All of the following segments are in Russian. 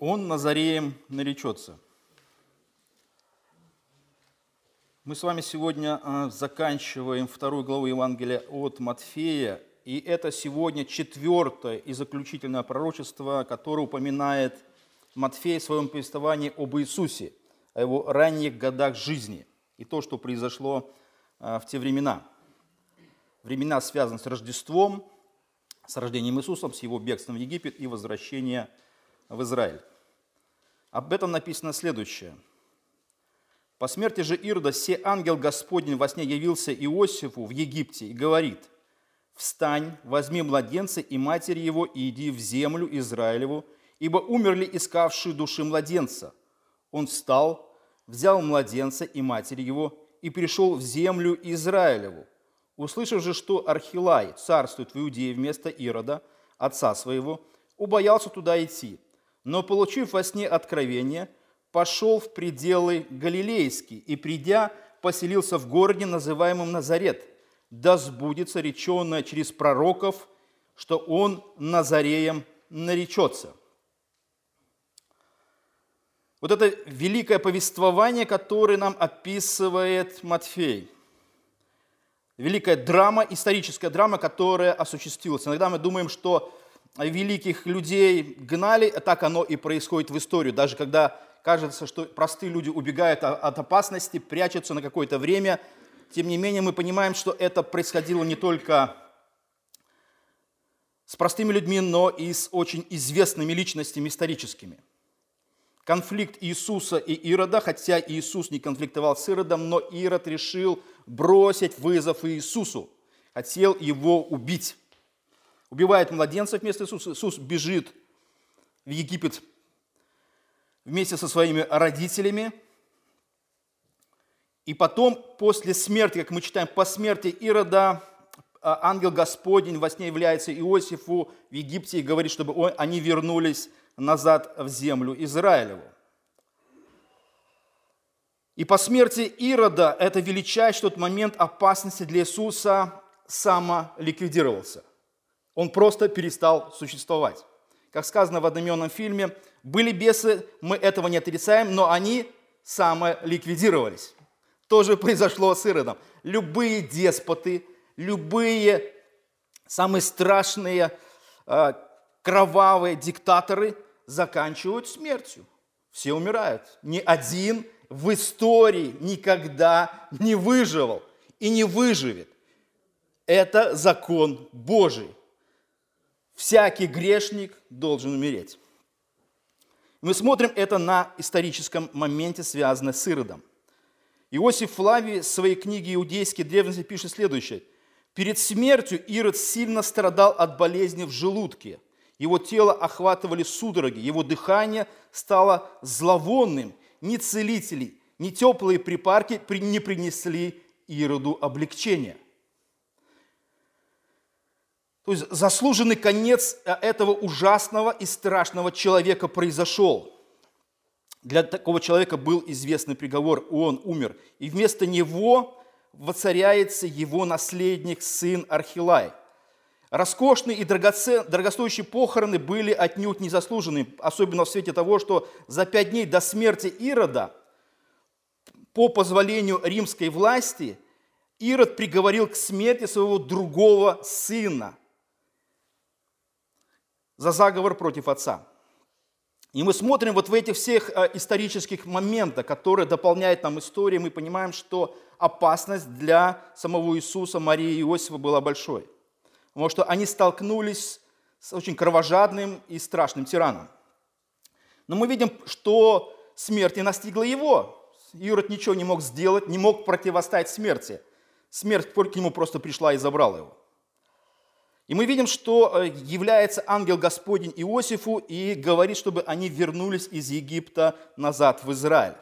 Он Назареем наречется. Мы с вами сегодня а, заканчиваем вторую главу Евангелия от Матфея, и это сегодня четвертое и заключительное пророчество, которое упоминает Матфей в своем повествовании об Иисусе, о его ранних годах жизни и то, что произошло а, в те времена. Времена связаны с Рождеством, с рождением Иисуса, с его бегством в Египет и возвращением в Израиль. Об этом написано следующее. «По смерти же Ирода се ангел Господень во сне явился Иосифу в Египте и говорит, «Встань, возьми младенца и матери его, и иди в землю Израилеву, ибо умерли искавшие души младенца». Он встал, взял младенца и матери его и пришел в землю Израилеву. Услышав же, что Архилай царствует в Иудее вместо Ирода, отца своего, убоялся туда идти – но, получив во сне откровение, пошел в пределы Галилейские и, придя, поселился в городе, называемом Назарет, да сбудется реченное через пророков, что он Назареем наречется. Вот это великое повествование, которое нам описывает Матфей. Великая драма, историческая драма, которая осуществилась. Иногда мы думаем, что великих людей гнали, так оно и происходит в историю. Даже когда кажется, что простые люди убегают от опасности, прячутся на какое-то время, тем не менее мы понимаем, что это происходило не только с простыми людьми, но и с очень известными личностями историческими. Конфликт Иисуса и Ирода, хотя Иисус не конфликтовал с Иродом, но Ирод решил бросить вызов Иисусу, хотел его убить убивает младенцев вместо Иисуса. Иисус бежит в Египет вместе со своими родителями. И потом, после смерти, как мы читаем, по смерти Ирода, а, ангел Господень во сне является Иосифу в Египте и говорит, чтобы они вернулись назад в землю Израилеву. И по смерти Ирода это величайший тот момент опасности для Иисуса самоликвидировался. Он просто перестал существовать. Как сказано в одноименном фильме, были бесы, мы этого не отрицаем, но они самоликвидировались. То же произошло с Иродом. Любые деспоты, любые самые страшные э, кровавые диктаторы заканчивают смертью. Все умирают. Ни один в истории никогда не выживал и не выживет. Это закон Божий всякий грешник должен умереть. Мы смотрим это на историческом моменте, связанном с Иродом. Иосиф Флавий в своей книге «Иудейские древности» пишет следующее. «Перед смертью Ирод сильно страдал от болезни в желудке. Его тело охватывали судороги, его дыхание стало зловонным. Ни целители, ни теплые припарки не принесли Ироду облегчения». То есть заслуженный конец э, этого ужасного и страшного человека произошел. Для такого человека был известный приговор, он умер. И вместо него воцаряется его наследник, сын Архилай. Роскошные и дорогостоящие похороны были отнюдь незаслуженными, особенно в свете того, что за пять дней до смерти Ирода, по позволению римской власти, Ирод приговорил к смерти своего другого сына за заговор против отца. И мы смотрим вот в этих всех э, исторических моментах, которые дополняют нам историю, мы понимаем, что опасность для самого Иисуса, Марии и Иосифа была большой. Потому что они столкнулись с очень кровожадным и страшным тираном. Но мы видим, что смерть не настигла его. Ирод ничего не мог сделать, не мог противостоять смерти. Смерть к нему просто пришла и забрала его. И мы видим, что э, является ангел Господень Иосифу и говорит, чтобы они вернулись из Египта назад в Израиль.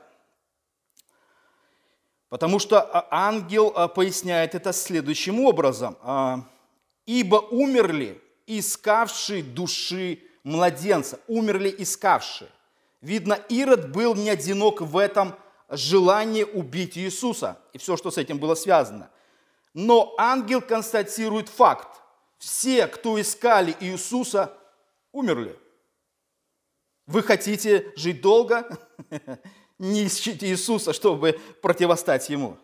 Потому что а, ангел а, поясняет это следующим образом. А, «Ибо умерли искавшие души младенца». Умерли искавшие. Видно, Ирод был не одинок в этом желании убить Иисуса и все, что с этим было связано. Но ангел констатирует факт все, кто искали Иисуса, умерли. Вы хотите жить долго? Не ищите Иисуса, чтобы противостать Ему.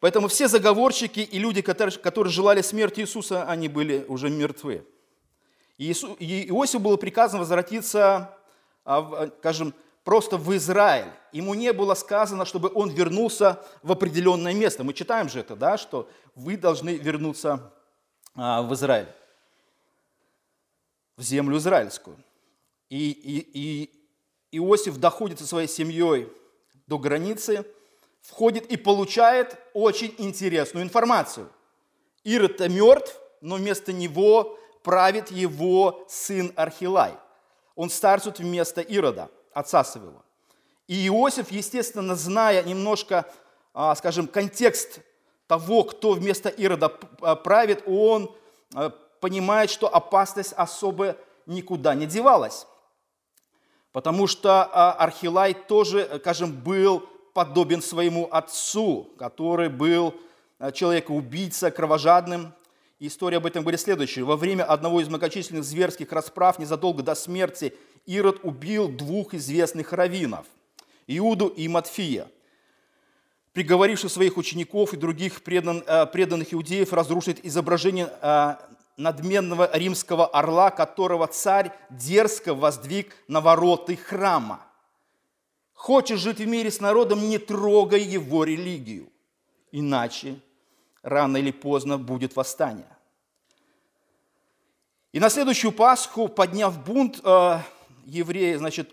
Поэтому все заговорщики и люди, которые, которые желали смерти Иисуса, они были уже мертвы. И Иосифу было приказано возвратиться, а, скажем, просто в Израиль. Ему не было сказано, чтобы он вернулся в определенное место. Мы читаем же это, да, что вы должны вернуться а, в Израиль, в землю израильскую. И, и, и Иосиф доходит со своей семьей до границы, входит и получает очень интересную информацию. Ирод-то мертв, но вместо него правит его сын Архилай. Он старцут вместо Ирода, отца своего. И Иосиф, естественно, зная немножко, а, скажем, контекст того, кто вместо Ирода а, правит, он а, понимает, что опасность особо никуда не девалась. Потому что Архилай тоже, скажем, был подобен своему отцу, который был человекоубийца, кровожадным, история об этом говорит следующее. Во время одного из многочисленных зверских расправ незадолго до смерти Ирод убил двух известных раввинов – Иуду и Матфия, приговоривших своих учеников и других предан, э, преданных иудеев разрушить изображение э, надменного римского орла, которого царь дерзко воздвиг на вороты храма. Хочешь жить в мире с народом, не трогай его религию, иначе рано или поздно будет восстание. И на следующую Пасху, подняв бунт, э, евреи, значит,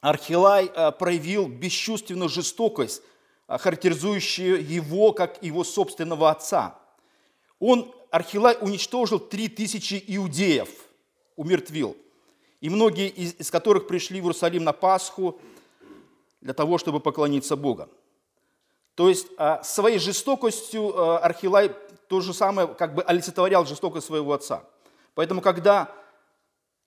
Архилай э, проявил бесчувственную жестокость, э, характеризующую его как его собственного отца. Он, Архилай, уничтожил три тысячи иудеев, умертвил, и многие из, из которых пришли в Иерусалим на Пасху для того, чтобы поклониться Богу. То есть своей жестокостью Архилай то же самое как бы олицетворял жестокость своего отца. Поэтому, когда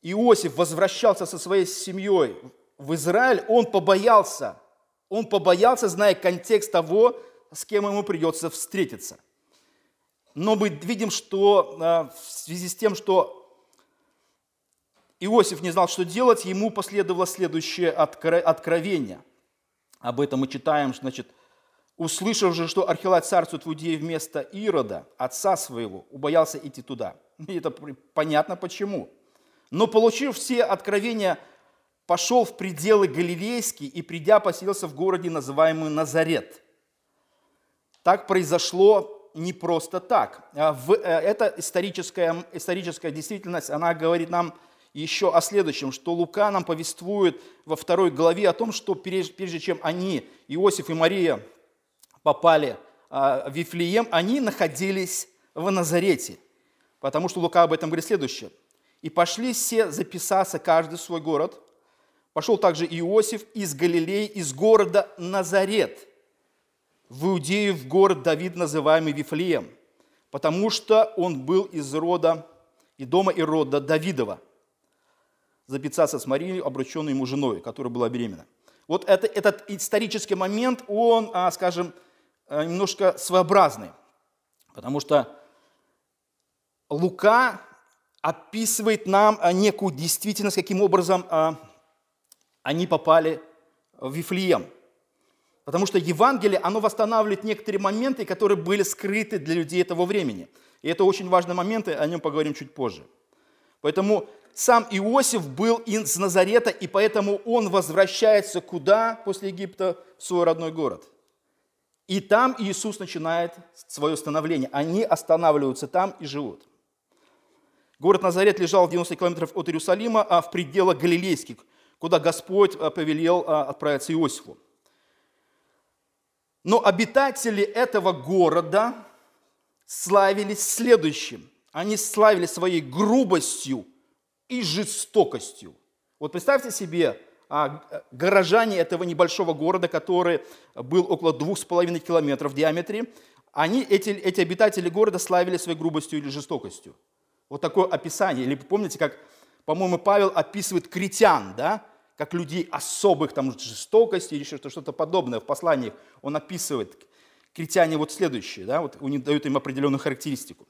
Иосиф возвращался со своей семьей в Израиль, он побоялся, он побоялся, зная контекст того, с кем ему придется встретиться. Но мы видим, что в связи с тем, что Иосиф не знал, что делать, ему последовало следующее откровение. Об этом мы читаем, значит, Услышав же, что Архилай царствует в Иудее вместо Ирода, отца своего, убоялся идти туда. И это понятно почему. Но получив все откровения, пошел в пределы Галилейские и, придя, поселился в городе, называемый Назарет. Так произошло не просто так. А э, эта историческая, историческая действительность, она говорит нам еще о следующем, что Лука нам повествует во второй главе о том, что прежде чем они, Иосиф и Мария, попали а, в Вифлеем, они находились в Назарете. Потому что Лука об этом говорит следующее. «И пошли все записаться, каждый в свой город. Пошел также Иосиф из Галилеи, из города Назарет, в Иудею, в город Давид, называемый Вифлеем, потому что он был из рода и дома и рода Давидова, записаться с Марией, обрученной ему женой, которая была беременна. Вот это, этот исторический момент, он, а, скажем, Э, немножко своеобразный, потому что Лука описывает нам э, некую действительность, каким образом э, они попали в Вифлеем. Потому что Евангелие, оно восстанавливает некоторые моменты, которые были скрыты для людей этого времени. И это очень важные моменты, о нем поговорим чуть позже. Поэтому сам Иосиф был из Назарета, и поэтому он возвращается куда после Египта? В свой родной город – и там Иисус начинает свое становление. Они останавливаются там и живут. Город Назарет лежал в 90 километров от Иерусалима, а в пределах Галилейских, куда Господь а, повелел а, отправиться Иосифу. Но обитатели этого города славились следующим. Они славились своей грубостью и жестокостью. Вот представьте себе, а, горожане этого небольшого города, который был около двух с половиной километров в диаметре, они, эти, эти обитатели города славили своей грубостью или жестокостью. Вот такое описание. Или помните, как, по-моему, Павел описывает критян, да? как людей особых там, жестокости или что-то подобное в посланиях. Он описывает критяне вот следующее, да? вот он дает им определенную характеристику.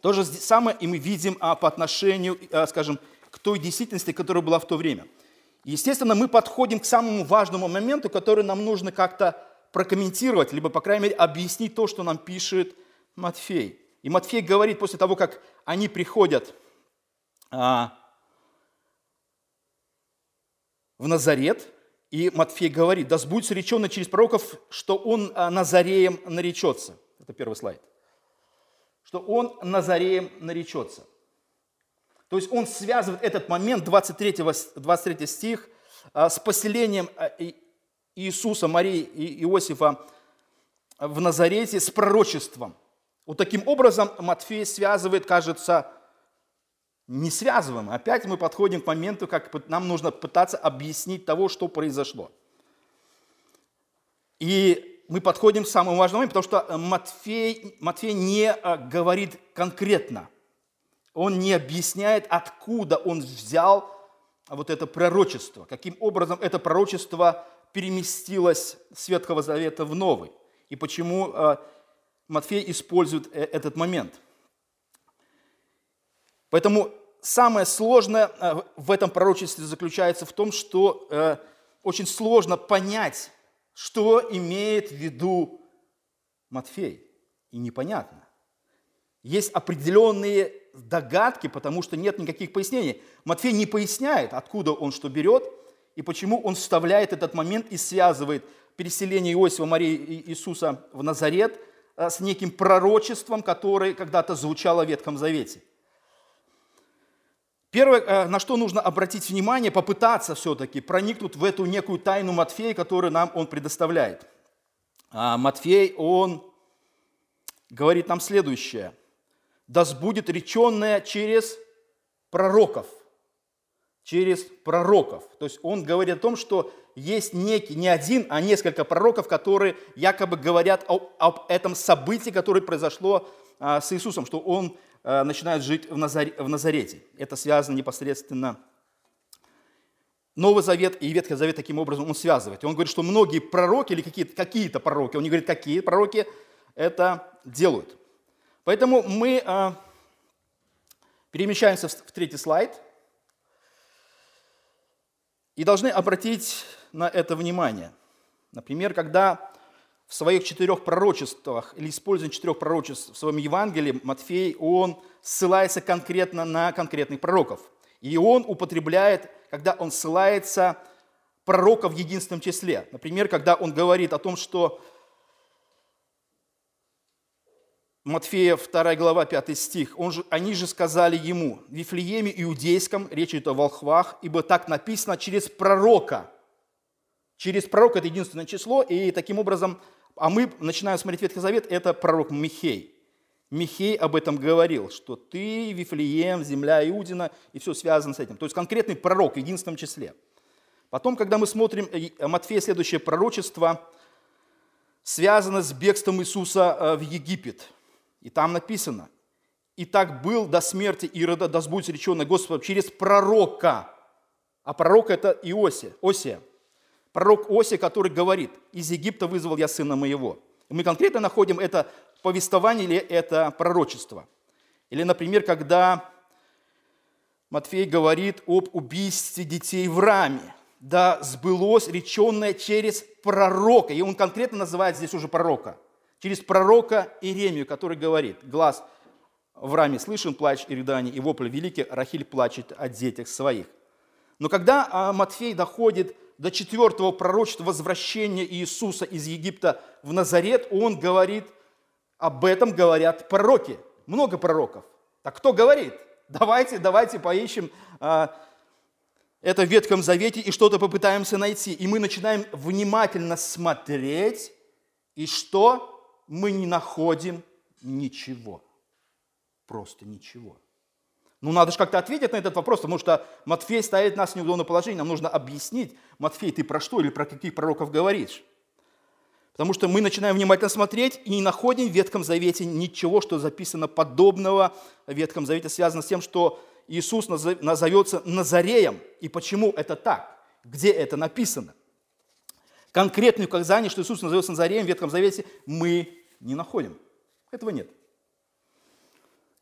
То же самое и мы видим а, по отношению, а, скажем, к той действительности, которая была в то время. Естественно, мы подходим к самому важному моменту, который нам нужно как-то прокомментировать, либо, по крайней мере, объяснить то, что нам пишет Матфей. И Матфей говорит после того, как они приходят а, в Назарет, и Матфей говорит, да сбудется речено через пророков, что он а, Назареем наречется. Это первый слайд. Что он Назареем наречется. То есть он связывает этот момент, 23, 23 стих, а, с поселением Иисуса, Марии и Иосифа в Назарете с пророчеством. Вот таким образом Матфей связывает, кажется, не связываем. Опять мы подходим к моменту, как нам нужно пытаться объяснить того, что произошло. И мы подходим к самому важному, потому что Матфей, Матфей не а, говорит конкретно – он не объясняет, откуда он взял вот это пророчество, каким образом это пророчество переместилось с Ветхого Завета в Новый, и почему э, Матфей использует э, этот момент. Поэтому самое сложное э, в этом пророчестве заключается в том, что очень сложно понять, что имеет в виду Матфей, и непонятно. Есть определенные догадки, потому что нет никаких пояснений. Матфей не поясняет, откуда он что берет и почему он вставляет этот момент и связывает переселение Иосифа, Марии Иисуса в Назарет э, с неким пророчеством, которое когда-то звучало в Ветхом Завете. Первое, э, на что нужно обратить внимание, попытаться все-таки проникнуть в эту некую тайну Матфея, которую нам он предоставляет. А Матфей, он говорит нам следующее да сбудет реченное через пророков. Через пророков. То есть он говорит о том, что есть некий, не один, а несколько пророков, которые якобы говорят об, об этом событии, которое произошло а, с Иисусом, что он а, начинает жить в, Назаре, в Назарете. Это связано непосредственно Новый Завет и Ветхий Завет таким образом он связывает. И он говорит, что многие пророки или какие-то какие пророки, он не говорит, какие пророки это делают. Поэтому мы а, перемещаемся в третий слайд и должны обратить на это внимание. Например, когда в своих четырех пророчествах или используя четырех пророчеств в своем Евангелии Матфей, он ссылается конкретно на конкретных пророков. И он употребляет, когда он ссылается пророков в единственном числе. Например, когда он говорит о том, что Матфея 2 глава 5 стих. Он же, они же сказали ему, в Вифлееме Иудейском, речь идет о волхвах, ибо так написано через пророка. Через пророка это единственное число, и таким образом, а мы начинаем смотреть Ветхий Завет, это пророк Михей. Михей об этом говорил, что ты, Вифлеем, земля Иудина, и все связано с этим. То есть конкретный пророк в единственном числе. Потом, когда мы смотрим э, Матфея, следующее пророчество, связано с бегством Иисуса э, в Египет – и там написано, «И так был до смерти Ирода, да сбудется реченное Господом через пророка». А пророк – это Иосия, Осия. Пророк Осия, который говорит, «Из Египта вызвал я сына моего». И мы конкретно находим это повествование или это пророчество. Или, например, когда Матфей говорит об убийстве детей в раме. Да сбылось реченное через пророка. И он конкретно называет здесь уже пророка – через пророка Иеремию, который говорит, глаз в раме слышен плач и рыдание, и вопль великий, Рахиль плачет о детях своих. Но когда а, Матфей доходит до четвертого пророчества возвращения Иисуса из Египта в Назарет, он говорит, об этом говорят пророки. Много пророков. Так кто говорит? Давайте, давайте поищем а, это в Ветхом Завете и что-то попытаемся найти. И мы начинаем внимательно смотреть, и что? Мы не находим ничего. Просто ничего. Ну, надо же как-то ответить на этот вопрос, потому что Матфей ставит нас в неудобное положение. Нам нужно объяснить, Матфей, ты про что или про каких пророков говоришь? Потому что мы начинаем внимательно смотреть и не находим в Ветхом Завете ничего, что записано подобного в Ветхом Завете, связано с тем, что Иисус назовется Назареем. И почему это так? Где это написано? Конкретные указания, что Иисус назовется Назареем в Ветхом Завете, мы не находим. Этого нет.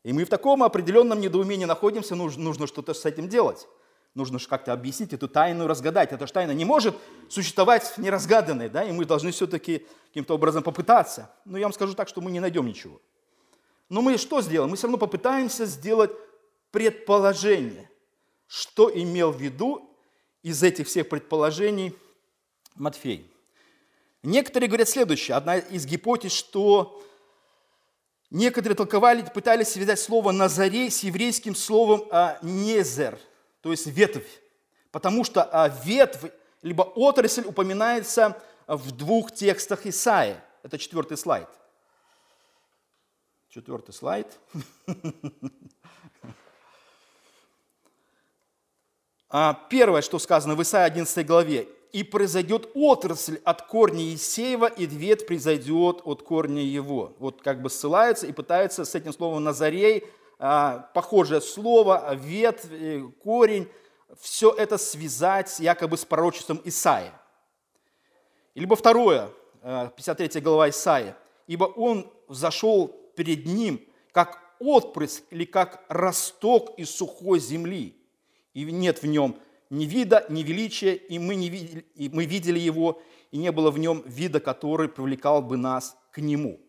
И мы в таком определенном недоумении находимся, нужно, нужно что-то с этим делать. Нужно же как-то объяснить эту тайну, разгадать. Эта тайна не может существовать неразгаданной, да, и мы должны все-таки каким-то образом попытаться. Но я вам скажу так, что мы не найдем ничего. Но мы что сделаем? Мы все равно попытаемся сделать предположение, что имел в виду из этих всех предположений Матфей. Некоторые говорят следующее. Одна из гипотез, что некоторые толковали, пытались связать слово «назарей» с еврейским словом а, «незер», то есть «ветвь». Потому что а, ветвь, либо отрасль упоминается в двух текстах Исаи. Это четвертый слайд. Четвертый слайд. А, первое, что сказано в Исаии 11 главе. «И произойдет отрасль от корня Есеева, и ветвь произойдет от корня его». Вот как бы ссылается и пытается с этим словом «назарей», а, похожее слово, ветвь, э, корень, все это связать якобы с пророчеством Исаия. Либо второе, 53 э, глава Исаия. «Ибо он зашел перед ним, как отпрыск или как росток из сухой земли, и нет в нем ни вида, ни величия, и мы, не видели, и мы видели его, и не было в нем вида, который привлекал бы нас к нему.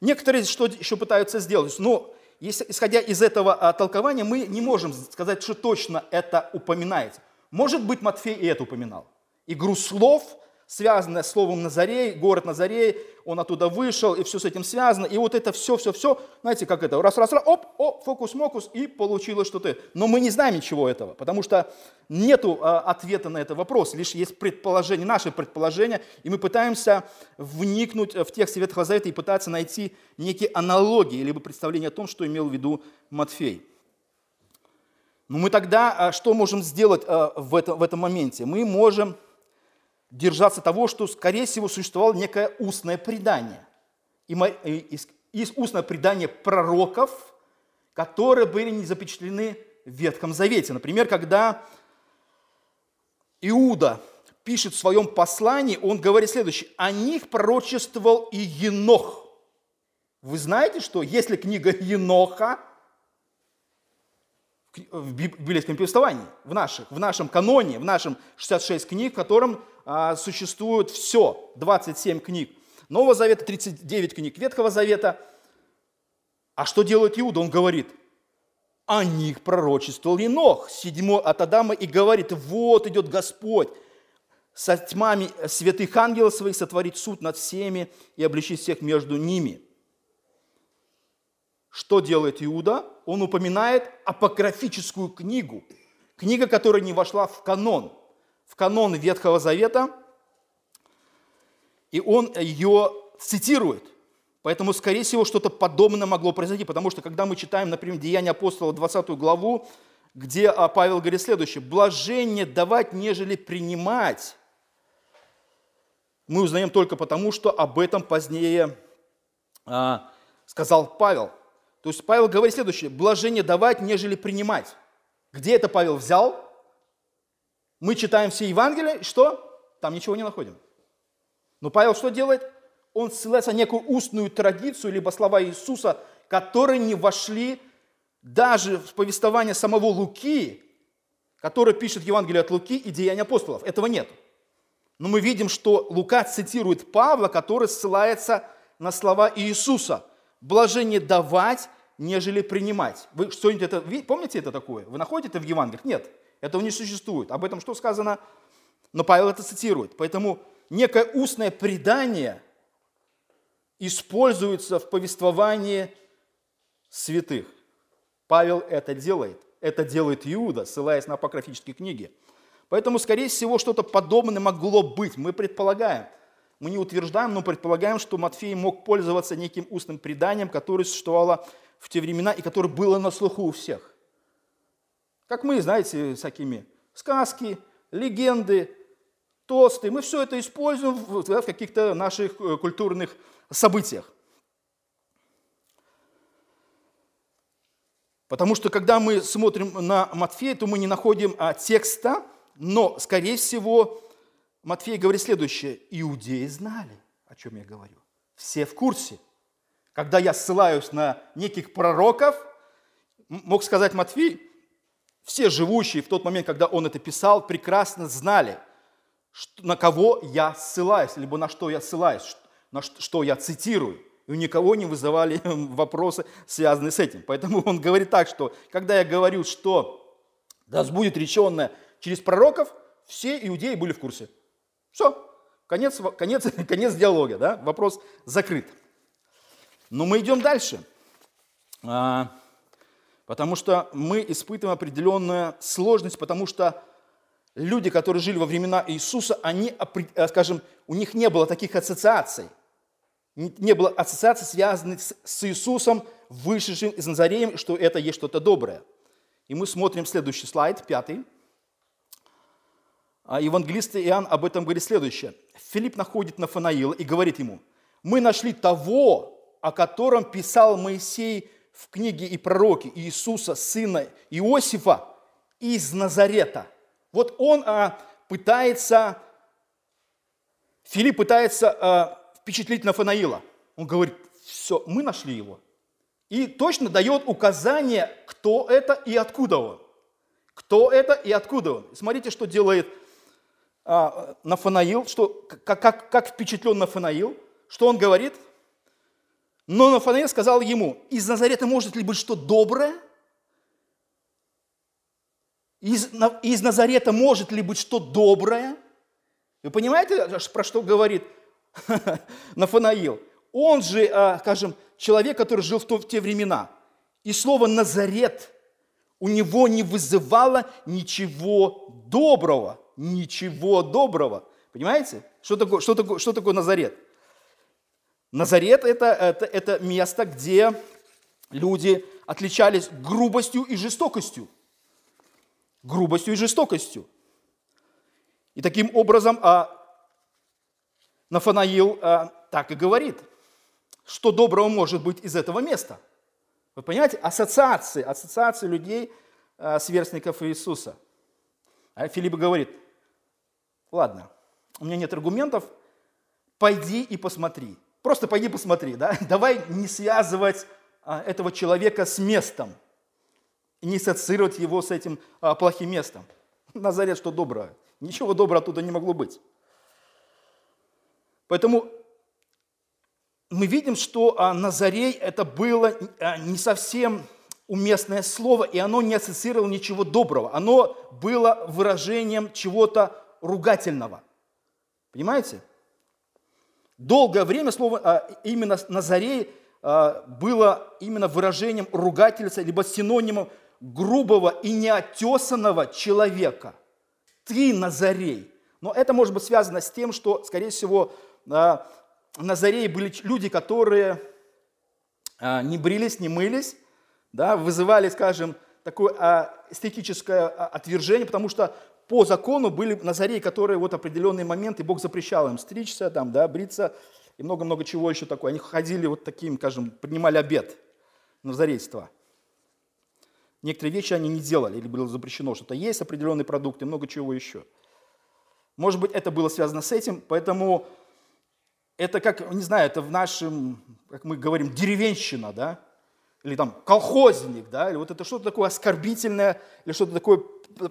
Некоторые что еще пытаются сделать, но если, исходя из этого а, толкования, мы не можем сказать, что точно это упоминается. Может быть, Матфей и это упоминал. Игру слов – связанное словом Назарей, город Назарей, он оттуда вышел, и все с этим связано. И вот это все, все, все, знаете, как это, раз, раз, раз, оп, оп, фокус-мокус, и получилось что-то. Но мы не знаем ничего этого, потому что нету а, ответа на этот вопрос, лишь есть предположение, наше предположение, и мы пытаемся вникнуть в текст Ветхого Завета и пытаться найти некие аналогии, либо представление о том, что имел в виду Матфей. Но мы тогда а, что можем сделать а, в этом, в этом моменте? Мы можем держаться того, что, скорее всего, существовало некое устное предание. И есть устное предание пророков, которые были не запечатлены в Ветхом Завете. Например, когда Иуда пишет в своем послании, он говорит следующее. «О них пророчествовал и Енох». Вы знаете, что если книга Еноха в библейском повествовании, в, наших, в нашем каноне, в нашем 66 книг, в котором а, существует все, 27 книг. Нового Завета 39 книг, Ветхого Завета. А что делает Иуда? Он говорит, о них пророчествовал Енох, седьмой от Адама, и говорит, вот идет Господь, со тьмами святых ангелов своих сотворить суд над всеми и обличить всех между ними. Что делает Иуда? Он упоминает апокрафическую книгу, книга, которая не вошла в канон – в канон Ветхого Завета, и он ее цитирует. Поэтому, скорее всего, что-то подобное могло произойти, потому что, когда мы читаем, например, Деяния апостола, 20 главу, где а, Павел говорит следующее, «Блажение давать, нежели принимать». Мы узнаем только потому, что об этом позднее а, сказал Павел. То есть Павел говорит следующее, «Блажение давать, нежели принимать». Где это Павел взял? Мы читаем все Евангелия, что? Там ничего не находим. Но Павел что делает? Он ссылается на некую устную традицию, либо слова Иисуса, которые не вошли даже в повествование самого Луки, который пишет Евангелие от Луки и Деяния апостолов. Этого нет. Но мы видим, что Лука цитирует Павла, который ссылается на слова Иисуса. Блажение давать, нежели принимать. Вы что-нибудь это, помните это такое? Вы находите это в Евангелиях? Нет. Этого не существует. Об этом что сказано? Но Павел это цитирует. Поэтому некое устное предание используется в повествовании святых. Павел это делает. Это делает Иуда, ссылаясь на апокрафические книги. Поэтому, скорее всего, что-то подобное могло быть. Мы предполагаем. Мы не утверждаем, но предполагаем, что Матфей мог пользоваться неким устным преданием, которое существовало в те времена и которое было на слуху у всех. Как мы, знаете, всякими сказки, легенды, тосты. Мы все это используем в каких-то наших э, культурных событиях. Потому что когда мы смотрим на Матфея, то мы не находим а, текста, но, скорее всего, Матфей говорит следующее. Иудеи знали, о чем я говорю. Все в курсе. Когда я ссылаюсь на неких пророков – мог сказать Матфей, все живущие в тот момент, когда он это писал, прекрасно знали, на кого я ссылаюсь, либо на что я ссылаюсь, на что я цитирую. И у никого не вызывали вопросы, связанные с этим. Поэтому он говорит так, что когда я говорю, что да будет реченное через пророков, все иудеи были в курсе. Все, конец, конец, конец диалога, да? вопрос закрыт. Но мы идем дальше, а, потому что мы испытываем определенную сложность, потому что люди, которые жили во времена Иисуса, они, э, скажем, у них не было таких ассоциаций. Не было ассоциаций, связанных с Иисусом, вышедшим из Назареем, что это есть что-то доброе. И мы смотрим следующий слайд, пятый. А евангелист Иоанн об этом говорит следующее. Филипп находит Нафанаила и говорит ему, мы нашли того, о котором писал Моисей в книге и пророке Иисуса, сына Иосифа из Назарета. Вот он а, пытается, Филипп пытается а, впечатлить Нафанаила. Он говорит, все, мы нашли его. И точно дает указание, кто это и откуда он. Кто это и откуда он. Смотрите, что делает а, Нафанаил, что, как, как, как впечатлен Нафанаил, что он говорит. Но Нафанаил сказал ему, из Назарета может ли быть что доброе? Из, из Назарета может ли быть что доброе? Вы понимаете, про что говорит Нафанаил? Он же, а, скажем, человек, который жил в те времена. И слово «Назарет» у него не вызывало ничего доброго ничего доброго. Понимаете? Что такое, что такое, что такое Назарет? Назарет это, это, это место, где люди отличались грубостью и жестокостью. Грубостью и жестокостью. И таким образом а, Нафанаил а, так и говорит, что доброго может быть из этого места. Вы понимаете? Ассоциации, ассоциации людей, а, сверстников Иисуса. А Филипп говорит, ладно, у меня нет аргументов, пойди и посмотри. Просто пойди посмотри, да? Давай не связывать а, этого человека с местом не ассоциировать его с этим а, плохим местом. Назарет, что доброе. Ничего доброго оттуда не могло быть. Поэтому мы видим, что а, Назарей это было не совсем уместное слово, и оно не ассоциировало ничего доброго. Оно было выражением чего-то ругательного. Понимаете? Долгое время слово а, именно Назарей а, было именно выражением ругательства, либо синонимом грубого и неотесанного человека. Ты Назарей. Но это может быть связано с тем, что, скорее всего, а, Назарей были люди, которые не брились, не мылись, да, вызывали, скажем, такое эстетическое отвержение, потому что по закону были назареи, которые вот определенные моменты, Бог запрещал им стричься, там, да, бриться и много-много чего еще такое. Они ходили вот таким, скажем, принимали обед назарейства. Некоторые вещи они не делали, или было запрещено что-то есть, определенные продукты, много чего еще. Может быть, это было связано с этим, поэтому это как, не знаю, это в нашем, как мы говорим, деревенщина, да, или там колхозник, да, или вот это что-то такое оскорбительное, или что-то такое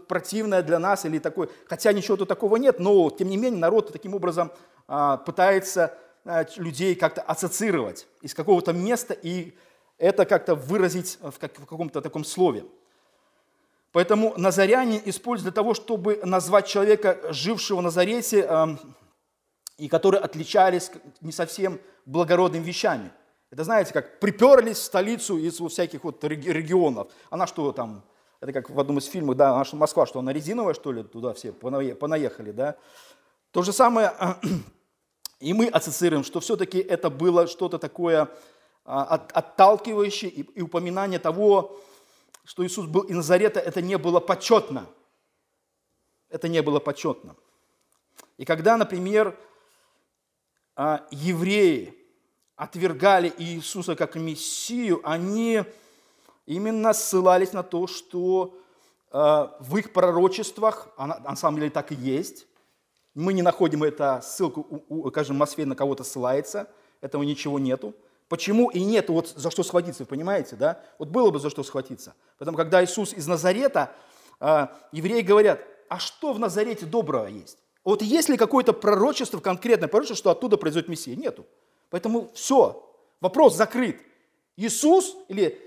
противное для нас, или такое, хотя ничего тут такого нет, но тем не менее народ таким образом а, пытается а, людей как-то ассоциировать из какого-то места и это как-то выразить в, как, в каком-то таком слове. Поэтому назаряне используют для того, чтобы назвать человека, жившего в Назарете, а, и которые отличались не совсем благородными вещами – это, знаете, как приперлись в столицу из вот всяких вот регионов. Она что там, это как в одном из фильмов, да, наша Москва, что она резиновая, что ли, туда все понаехали, да. То же самое и мы ассоциируем, что все-таки это было что-то такое а, отталкивающее и упоминание того, что Иисус был из Назарета, это не было почетно. Это не было почетно. И когда, например, а, евреи, отвергали Иисуса как Мессию, они именно ссылались на то, что э, в их пророчествах, а на самом деле так и есть, мы не находим это ссылку, скажем, Мосфей на кого-то ссылается, этого ничего нету. Почему и нет вот за что схватиться, вы понимаете, да? Вот было бы за что схватиться. Поэтому, когда Иисус из Назарета, э, евреи говорят, а что в Назарете доброго есть? Вот есть ли какое-то пророчество, конкретное пророчество, что оттуда произойдет Мессия? Нету. Поэтому все, вопрос закрыт. Иисус или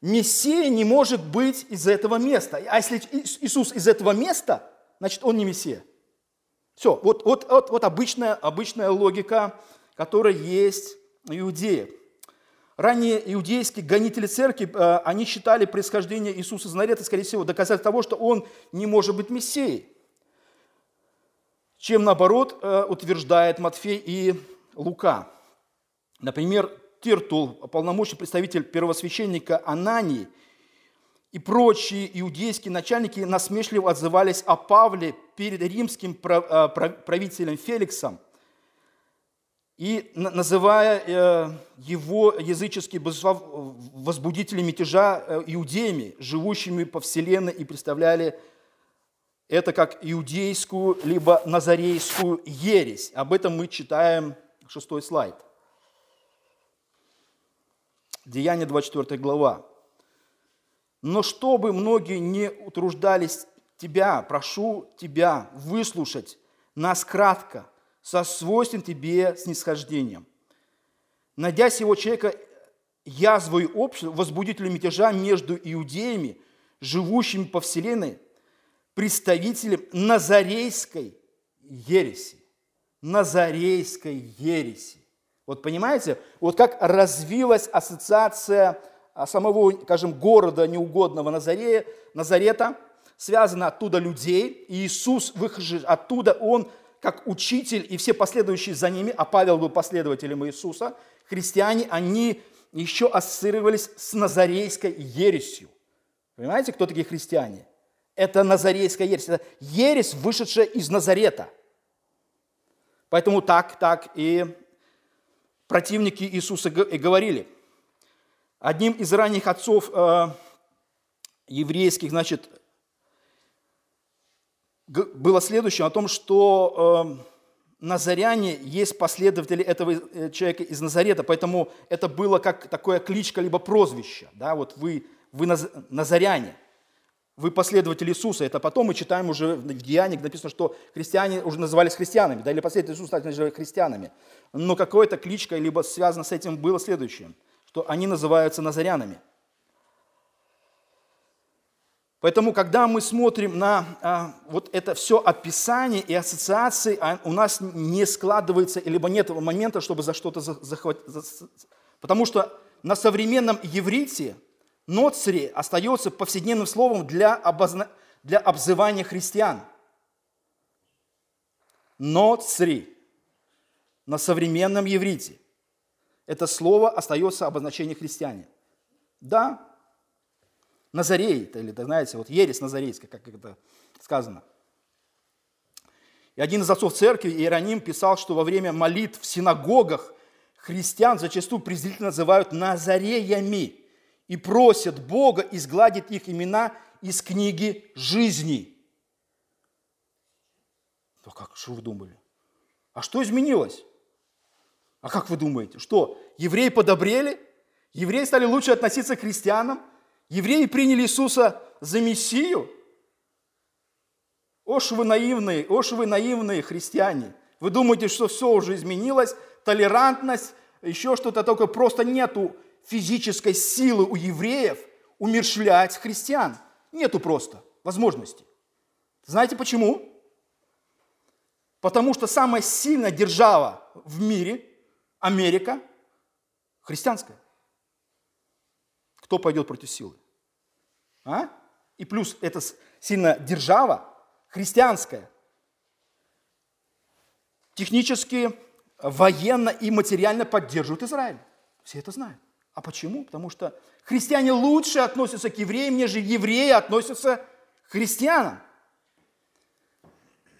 Мессия не может быть из этого места. А если Иисус из этого места, значит, он не Мессия. Все, вот, вот, вот, вот обычная, обычная логика, которая есть у иудеев. Ранее иудейские гонители церкви, э, они считали происхождение Иисуса из Назарета, скорее всего, доказательством того, что он не может быть Мессией, чем, наоборот, э, утверждает Матфей и Лука. Например, Тиртул, полномочный представитель первосвященника Анании и прочие иудейские начальники насмешливо отзывались о Павле перед римским э, правителем Феликсом – и называя э, его языческие возбудители мятежа э, иудеями, живущими по вселенной, и представляли это как иудейскую либо назарейскую ересь. Об этом мы читаем шестой слайд. Деяние 24 глава. «Но чтобы многие не утруждались тебя, прошу тебя выслушать нас кратко, со свойствен тебе снисхождением. Найдя сего человека язвой общества, возбудителю мятежа между иудеями, живущими по вселенной, представителем Назарейской ереси. Назарейской ереси. Вот понимаете, вот как развилась ассоциация а, самого, скажем, города неугодного Назарея, Назарета, связана оттуда людей, и Иисус, выхожий оттуда, Он как учитель и все последующие за ними, а Павел был последователем Иисуса, христиане, они еще ассоциировались с назарейской ересью. Понимаете, кто такие христиане? Это назарейская ересь. Это ересь, вышедшая из Назарета. Поэтому так, так и противники Иисуса и говорили. Одним из ранних отцов э, еврейских, значит, было следующее, о том, что э, назаряне есть последователи этого э, человека из Назарета, поэтому это было как такое кличка, либо прозвище. Да? Вот вы, вы назаряне, вы последователи Иисуса. Это потом мы читаем уже в Деяниях, написано, что христиане уже назывались христианами, да, или последователи Иисуса стали христианами. Но какое-то кличка, либо связано с этим было следующее, что они называются назарянами – Поэтому, когда мы смотрим на а, вот это все описание и ассоциации, а у нас не складывается, либо нет момента, чтобы за что-то захватить. Потому что на современном еврите ноцри остается повседневным словом для, обозна... для обзывания христиан. Ноцри на современном еврите. Это слово остается обозначение христиане. Да, Назарей, или, знаете, вот ересь назарейская, как это сказано. И один из отцов церкви, Иероним, писал, что во время молитв в синагогах христиан зачастую презрительно называют назареями и просят Бога изгладить их имена из книги жизни. Ну как, что вы думали? А что изменилось? А как вы думаете? Что, евреи подобрели? Евреи стали лучше относиться к христианам? Евреи приняли Иисуса за Мессию. Ош вы наивные, ош вы наивные христиане. Вы думаете, что все уже изменилось, толерантность, еще что-то, только просто нету физической силы у евреев умершлять христиан. Нету просто возможности. Знаете почему? Потому что самая сильная держава в мире, Америка, христианская. Кто пойдет против силы? А? И плюс это сильно держава христианская. Технически, военно и материально поддерживают Израиль. Все это знают. А почему? Потому что христиане лучше относятся к евреям, нежели евреи относятся к христианам.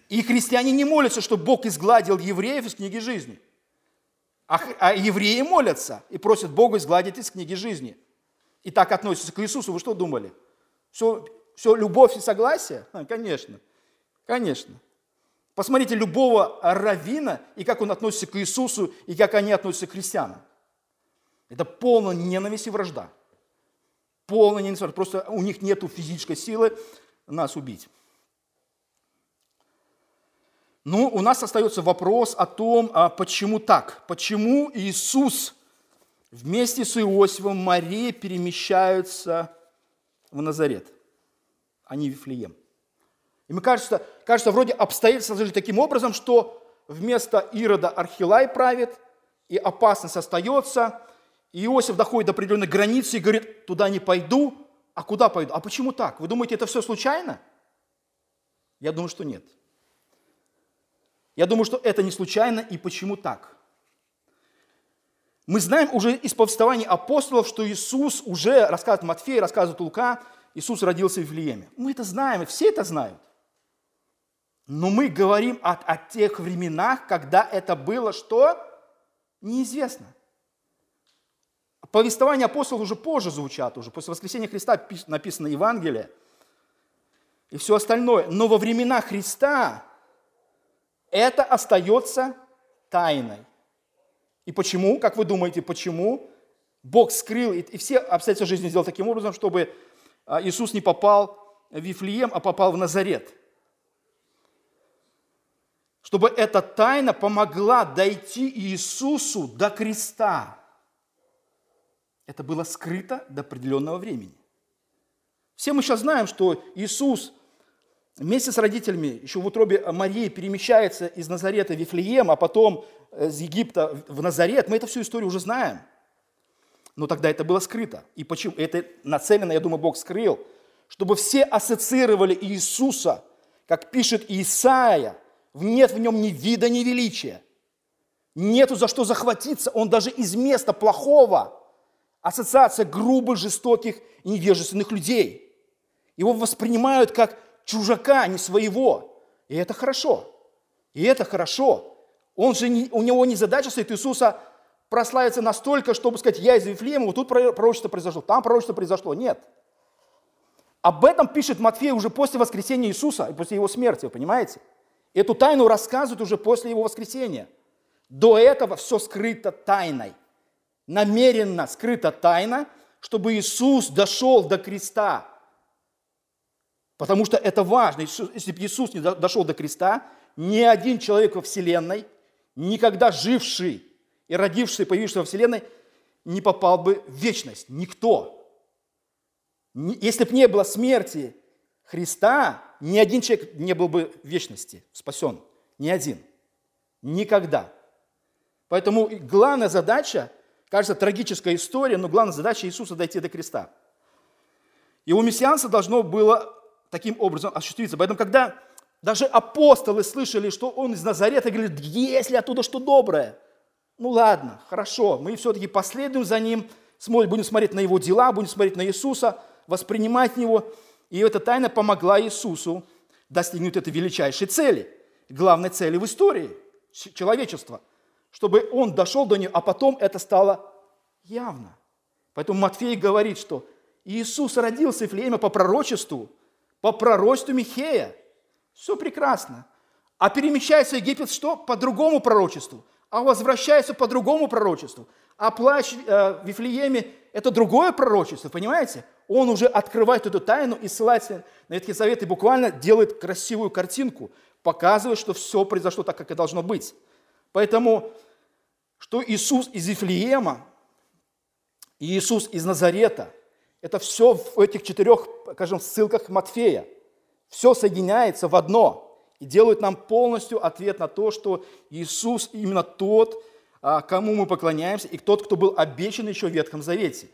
И христиане не молятся, чтобы Бог изгладил евреев из книги жизни. А, а евреи молятся и просят Бога изгладить из книги жизни – и так относятся к Иисусу, вы что думали? Все, все любовь и согласие? А, конечно, конечно. Посмотрите любого равина и как он относится к Иисусу, и как они относятся к христианам. Это полная ненависть и вражда. Полная ненависть. Просто у них нет физической силы нас убить. Ну, у нас остается вопрос о том, а почему так? Почему Иисус вместе с Иосифом Мария перемещаются в Назарет, а не в Вифлеем? И мне кажется, кажется, вроде обстоятельства сложились таким образом, что вместо Ирода Архилай правит, и опасность остается, и Иосиф доходит до определенной границы и говорит, туда не пойду, а куда пойду? А почему так? Вы думаете, это все случайно? Я думаю, что нет. Я думаю, что это не случайно и почему так. Мы знаем уже из повествования апостолов, что Иисус уже, рассказывает Матфей, рассказывает Лука, Иисус родился в Вифлееме. Мы это знаем, все это знают. Но мы говорим о, о тех временах, когда это было что? Неизвестно. Повествования апостолов уже позже звучат, уже после воскресения Христа написано Евангелие и все остальное. Но во времена Христа это остается тайной. И почему, как вы думаете, почему Бог скрыл, и все обстоятельства жизни сделал таким образом, чтобы а, Иисус не попал в Вифлеем, а попал в Назарет – чтобы эта тайна помогла дойти Иисусу до креста. Это было скрыто до определенного времени. Все мы сейчас знаем, что Иисус вместе с родителями еще в утробе Марии перемещается из Назарета в Вифлеем, а потом из Египта в Назарет. Мы эту всю историю уже знаем. Но тогда это было скрыто. И почему? Это нацелено, я думаю, Бог скрыл, чтобы все ассоциировали Иисуса, как пишет Исаия, нет в нем ни вида, ни величия. Нету за что захватиться. Он даже из места плохого. Ассоциация грубых, жестоких и невежественных людей. Его воспринимают как чужака, а не своего. И это хорошо. И это хорошо. Он же не, у него не задача стоит Иисуса прославиться настолько, чтобы сказать, я из Вифлеема, вот тут пророчество произошло, там пророчество произошло. Нет. Об этом пишет Матфей уже после воскресения Иисуса после его смерти, вы понимаете? Эту тайну рассказывают уже после его воскресения. До этого все скрыто тайной. Намеренно скрыта тайна, чтобы Иисус дошел до креста. Потому что это важно. Если бы Иисус не дошел до креста, ни один человек во Вселенной, никогда живший и родившийся, появившийся во Вселенной, не попал бы в вечность. Никто. Если бы не было смерти Христа, ни один человек не был бы в вечности спасен. Ни один. Никогда. Поэтому главная задача, кажется, трагическая история, но главная задача Иисуса дойти до креста. Его мессианство должно было таким образом осуществиться. Поэтому, когда даже апостолы слышали, что он из Назарета, говорили, есть ли оттуда что доброе? Ну ладно, хорошо, мы все-таки последуем за ним, будем смотреть на его дела, будем смотреть на Иисуса, воспринимать его – и эта тайна помогла Иисусу достигнуть этой величайшей цели, главной цели в истории человечества, чтобы он дошел до нее, а потом это стало явно. Поэтому Матфей говорит, что Иисус родился в Флееме по пророчеству, по пророчеству Михея. Все прекрасно. А перемещается Египет что? По другому пророчеству. А возвращается по другому пророчеству. А плач э, в Вифлееме – это другое пророчество, понимаете? Он уже открывает эту тайну и ссылается на Ветхий Завет и буквально делает красивую картинку, показывает, что все произошло так, как и должно быть. Поэтому, что Иисус из Вифлеема и Иисус из Назарета, это все в этих четырех, скажем, ссылках Матфея. Все соединяется в одно и делает нам полностью ответ на то, что Иисус именно тот, а, кому мы поклоняемся, и тот, кто был обещан еще в Ветхом Завете.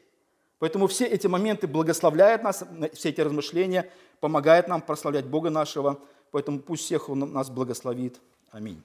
Поэтому все эти моменты благословляют нас, все эти размышления помогают нам прославлять Бога нашего. Поэтому пусть всех Он нас благословит. Аминь.